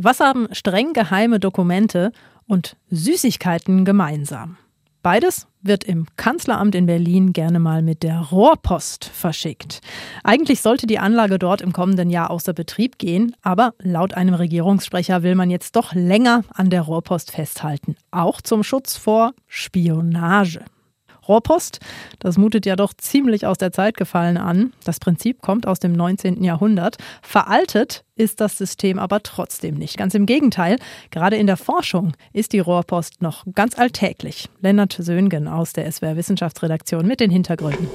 Was haben streng geheime Dokumente und Süßigkeiten gemeinsam? Beides wird im Kanzleramt in Berlin gerne mal mit der Rohrpost verschickt. Eigentlich sollte die Anlage dort im kommenden Jahr außer Betrieb gehen, aber laut einem Regierungssprecher will man jetzt doch länger an der Rohrpost festhalten, auch zum Schutz vor Spionage. Rohrpost, das mutet ja doch ziemlich aus der Zeit gefallen an. Das Prinzip kommt aus dem 19. Jahrhundert. Veraltet ist das System aber trotzdem nicht. Ganz im Gegenteil, gerade in der Forschung ist die Rohrpost noch ganz alltäglich. Lennart Söhngen aus der SWR Wissenschaftsredaktion mit den Hintergründen.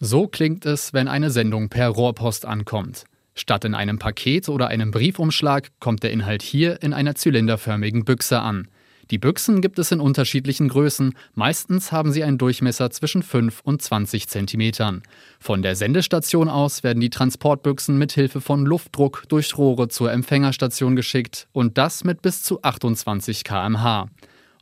So klingt es, wenn eine Sendung per Rohrpost ankommt. Statt in einem Paket oder einem Briefumschlag kommt der Inhalt hier in einer zylinderförmigen Büchse an. Die Büchsen gibt es in unterschiedlichen Größen, meistens haben sie einen Durchmesser zwischen 5 und 20 cm. Von der Sendestation aus werden die Transportbüchsen mit Hilfe von Luftdruck durch Rohre zur Empfängerstation geschickt und das mit bis zu 28 km/h.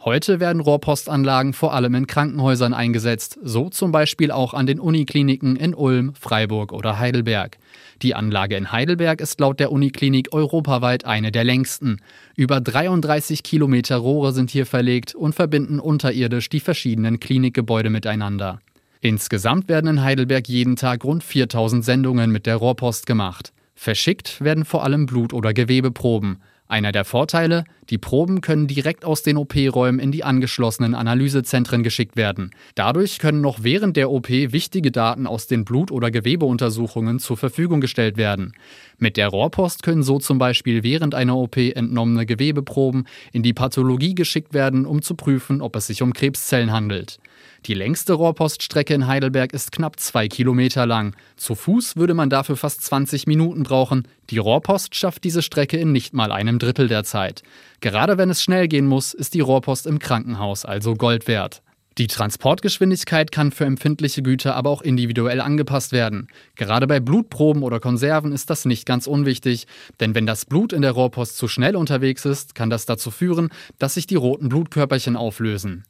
Heute werden Rohrpostanlagen vor allem in Krankenhäusern eingesetzt, so zum Beispiel auch an den Unikliniken in Ulm, Freiburg oder Heidelberg. Die Anlage in Heidelberg ist laut der Uniklinik europaweit eine der längsten. Über 33 Kilometer Rohre sind hier verlegt und verbinden unterirdisch die verschiedenen Klinikgebäude miteinander. Insgesamt werden in Heidelberg jeden Tag rund 4000 Sendungen mit der Rohrpost gemacht. Verschickt werden vor allem Blut- oder Gewebeproben. Einer der Vorteile, die Proben können direkt aus den OP-Räumen in die angeschlossenen Analysezentren geschickt werden. Dadurch können noch während der OP wichtige Daten aus den Blut- oder Gewebeuntersuchungen zur Verfügung gestellt werden. Mit der Rohrpost können so zum Beispiel während einer OP entnommene Gewebeproben in die Pathologie geschickt werden, um zu prüfen, ob es sich um Krebszellen handelt. Die längste Rohrpoststrecke in Heidelberg ist knapp zwei Kilometer lang. Zu Fuß würde man dafür fast 20 Minuten brauchen. Die Rohrpost schafft diese Strecke in nicht mal einem Drittel der Zeit. Gerade wenn es schnell gehen muss, ist die Rohrpost im Krankenhaus also Gold wert. Die Transportgeschwindigkeit kann für empfindliche Güter aber auch individuell angepasst werden. Gerade bei Blutproben oder Konserven ist das nicht ganz unwichtig, denn wenn das Blut in der Rohrpost zu schnell unterwegs ist, kann das dazu führen, dass sich die roten Blutkörperchen auflösen.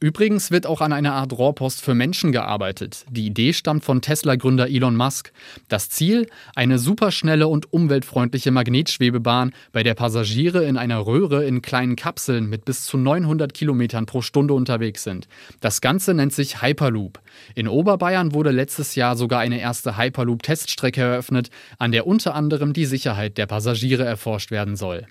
Übrigens wird auch an einer Art Rohrpost für Menschen gearbeitet. Die Idee stammt von Tesla-Gründer Elon Musk. Das Ziel? Eine superschnelle und umweltfreundliche Magnetschwebebahn, bei der Passagiere in einer Röhre in kleinen Kapseln mit bis zu 900 Kilometern pro Stunde unterwegs sind. Das Ganze nennt sich Hyperloop. In Oberbayern wurde letztes Jahr sogar eine erste Hyperloop-Teststrecke eröffnet, an der unter anderem die Sicherheit der Passagiere erforscht werden soll.